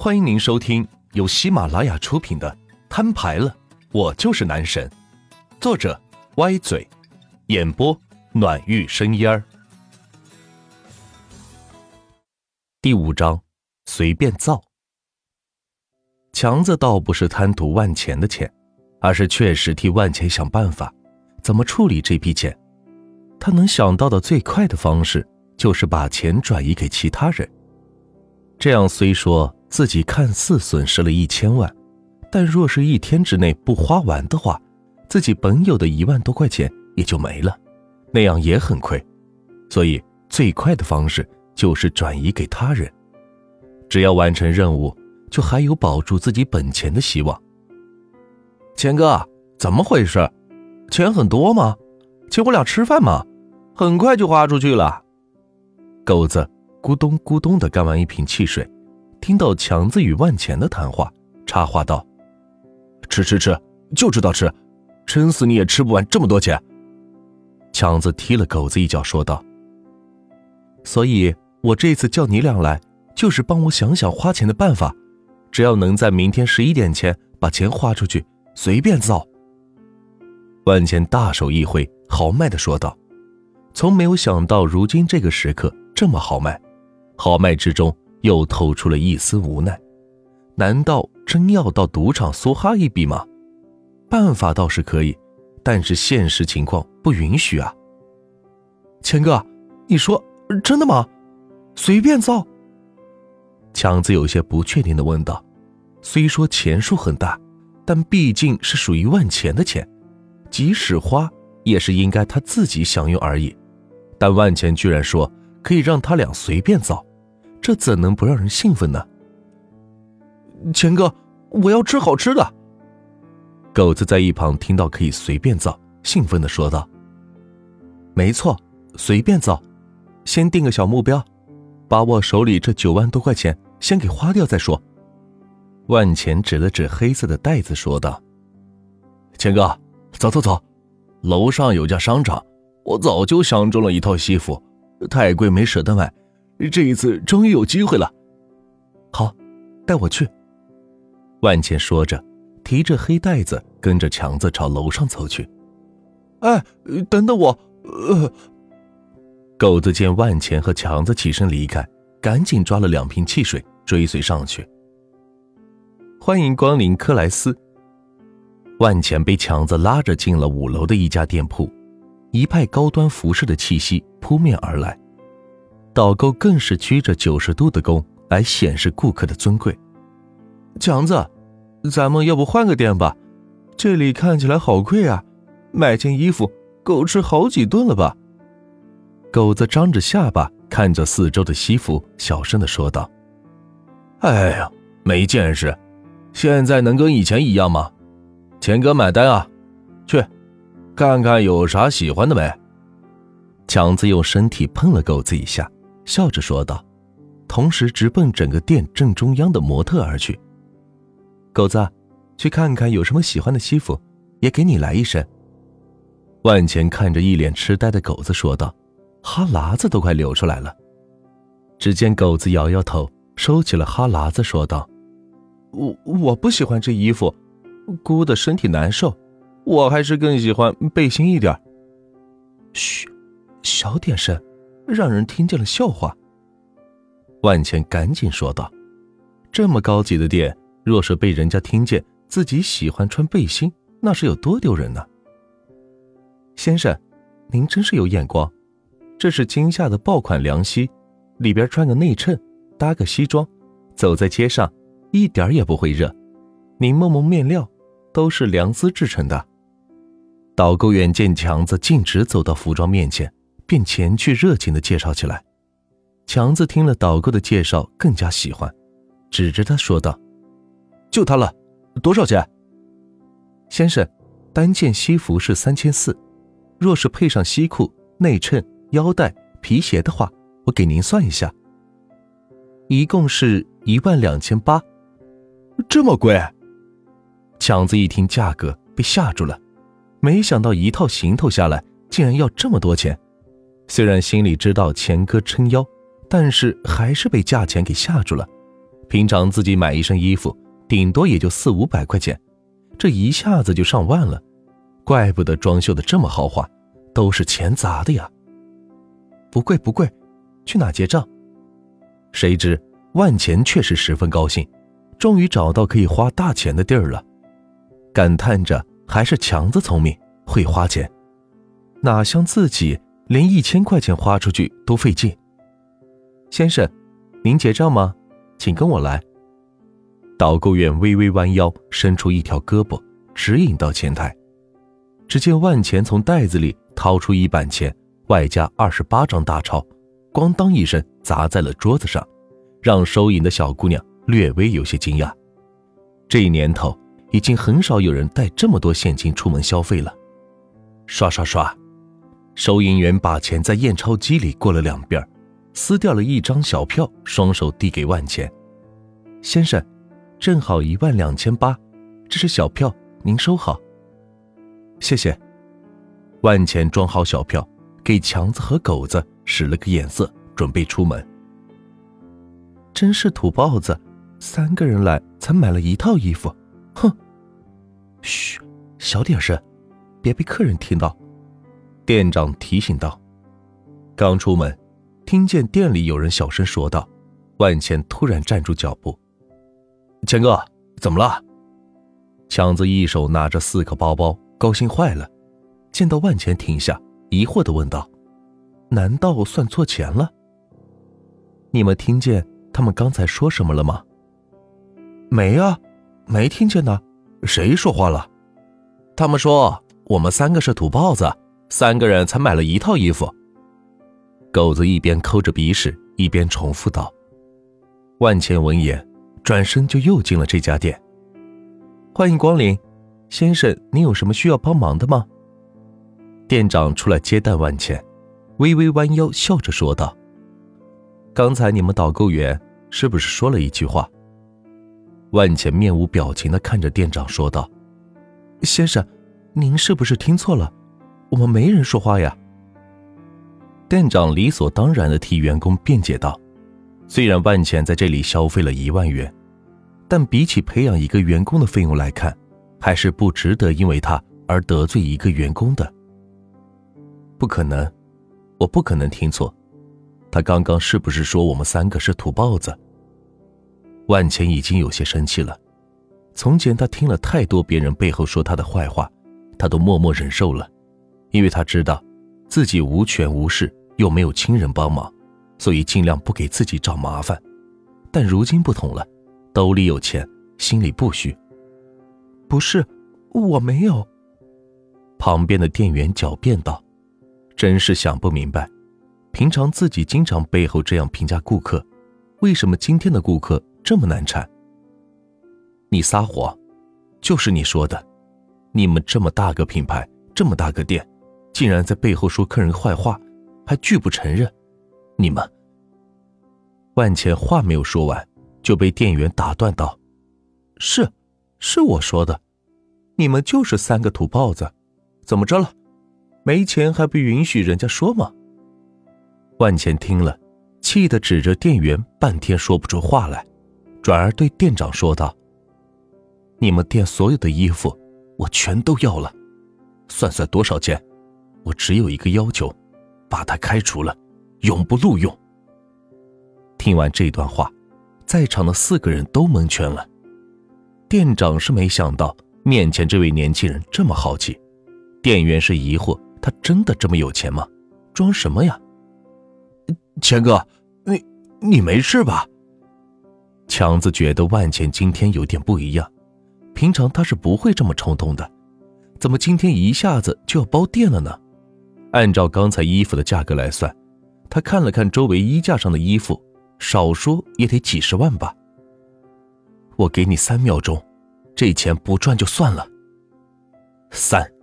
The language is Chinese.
欢迎您收听由喜马拉雅出品的《摊牌了，我就是男神》，作者歪嘴，演播暖玉生烟儿。第五章，随便造。强子倒不是贪图万钱的钱，而是确实替万钱想办法，怎么处理这笔钱。他能想到的最快的方式，就是把钱转移给其他人。这样虽说。自己看似损失了一千万，但若是一天之内不花完的话，自己本有的一万多块钱也就没了，那样也很亏。所以最快的方式就是转移给他人，只要完成任务，就还有保住自己本钱的希望。钱哥，怎么回事？钱很多吗？请我俩吃饭吗？很快就花出去了。狗子咕咚咕咚的干完一瓶汽水。听到强子与万钱的谈话，插话道：“吃吃吃，就知道吃，撑死你也吃不完这么多钱。”强子踢了狗子一脚，说道：“所以我这次叫你俩来，就是帮我想想花钱的办法。只要能在明天十一点前把钱花出去，随便造。”万钱大手一挥，豪迈的说道：“从没有想到如今这个时刻这么豪迈，豪迈之中。”又透出了一丝无奈，难道真要到赌场梭哈一笔吗？办法倒是可以，但是现实情况不允许啊。钱哥，你说真的吗？随便造？强子有些不确定的问道。虽说钱数很大，但毕竟是属于万钱的钱，即使花也是应该他自己享用而已。但万钱居然说可以让他俩随便造。这怎能不让人兴奋呢？钱哥，我要吃好吃的。狗子在一旁听到可以随便造，兴奋的说道：“没错，随便造，先定个小目标，把我手里这九万多块钱先给花掉再说。”万钱指了指黑色的袋子，说道：“钱哥，走走走，楼上有家商场，我早就相中了一套西服，太贵没舍得买。”这一次终于有机会了，好，带我去。万钱说着，提着黑袋子，跟着强子朝楼上走去。哎，等等我！呃，狗子见万钱和强子起身离开，赶紧抓了两瓶汽水追随上去。欢迎光临克莱斯。万钱被强子拉着进了五楼的一家店铺，一派高端服饰的气息扑面而来。导购更是鞠着九十度的躬来显示顾客的尊贵。强子，咱们要不换个店吧？这里看起来好贵啊，买件衣服够吃好几顿了吧？狗子张着下巴看着四周的西服，小声的说道：“哎呀，没见识，现在能跟以前一样吗？钱哥买单啊，去，看看有啥喜欢的没？”强子用身体碰了狗子一下。笑着说道，同时直奔整个店正中央的模特而去。狗子，去看看有什么喜欢的西服，也给你来一身。万钱看着一脸痴呆的狗子说道，哈喇子都快流出来了。只见狗子摇摇头，收起了哈喇子，说道：“我我不喜欢这衣服，姑的身体难受，我还是更喜欢背心一点。”嘘，小点声。让人听见了笑话。万茜赶紧说道：“这么高级的店，若是被人家听见自己喜欢穿背心，那是有多丢人呢？”先生，您真是有眼光，这是今夏的爆款凉席，里边穿个内衬，搭个西装，走在街上一点也不会热。您摸摸面料，都是良丝制成的。导购员见强子径直走到服装面前。便前去热情的介绍起来，强子听了导购的介绍，更加喜欢，指着他说道：“就他了，多少钱？”先生，单件西服是三千四，若是配上西裤、内衬、腰带、皮鞋的话，我给您算一下，一共是一万两千八，这么贵？强子一听价格，被吓住了，没想到一套行头下来，竟然要这么多钱。虽然心里知道钱哥撑腰，但是还是被价钱给吓住了，平常自己买一身衣服，顶多也就四五百块钱，这一下子就上万了，怪不得装修的这么豪华，都是钱砸的呀。不贵不贵，去哪结账？谁知万钱确实十分高兴，终于找到可以花大钱的地儿了，感叹着还是强子聪明，会花钱，哪像自己连一千块钱花出去都费劲。先生，您结账吗？请跟我来。导购员微微弯腰，伸出一条胳膊，指引到前台。只见万钱从袋子里掏出一板钱，外加二十八张大钞，咣当一声砸在了桌子上，让收银的小姑娘略微有些惊讶。这一年头，已经很少有人带这么多现金出门消费了。刷刷刷，收银员把钱在验钞机里过了两遍。撕掉了一张小票，双手递给万钱先生，正好一万两千八，这是小票，您收好。谢谢。万钱装好小票，给强子和狗子使了个眼色，准备出门。真是土包子，三个人来才买了一套衣服，哼！嘘，小点声，别被客人听到。店长提醒道。刚出门。听见店里有人小声说道，万钱突然站住脚步。钱哥，怎么了？强子一手拿着四个包包，高兴坏了。见到万钱停下，疑惑的问道：“难道算错钱了？”你们听见他们刚才说什么了吗？没啊，没听见呢。谁说话了？他们说我们三个是土包子，三个人才买了一套衣服。狗子一边抠着鼻屎，一边重复道：“万茜闻言，转身就又进了这家店。欢迎光临，先生，您有什么需要帮忙的吗？”店长出来接待万茜，微微弯腰笑着说道：“刚才你们导购员是不是说了一句话？”万茜面无表情的看着店长说道：“先生，您是不是听错了？我们没人说话呀。”店长理所当然的替员工辩解道：“虽然万钱在这里消费了一万元，但比起培养一个员工的费用来看，还是不值得因为他而得罪一个员工的。不可能，我不可能听错。他刚刚是不是说我们三个是土包子？”万钱已经有些生气了。从前他听了太多别人背后说他的坏话，他都默默忍受了，因为他知道。自己无权无势，又没有亲人帮忙，所以尽量不给自己找麻烦。但如今不同了，兜里有钱，心里不虚。不是，我没有。旁边的店员狡辩道：“真是想不明白，平常自己经常背后这样评价顾客，为什么今天的顾客这么难缠？”你撒谎，就是你说的。你们这么大个品牌，这么大个店。竟然在背后说客人坏话，还拒不承认，你们。万茜话没有说完，就被店员打断道：“是，是我说的，你们就是三个土包子，怎么着了？没钱还不允许人家说吗？”万茜听了，气得指着店员，半天说不出话来，转而对店长说道：“你们店所有的衣服，我全都要了，算算多少钱？”我只有一个要求，把他开除了，永不录用。听完这段话，在场的四个人都蒙圈了。店长是没想到面前这位年轻人这么豪气，店员是疑惑，他真的这么有钱吗？装什么呀？钱哥，你你没事吧？强子觉得万钱今天有点不一样，平常他是不会这么冲动的，怎么今天一下子就要包店了呢？按照刚才衣服的价格来算，他看了看周围衣架上的衣服，少说也得几十万吧。我给你三秒钟，这钱不赚就算了。三。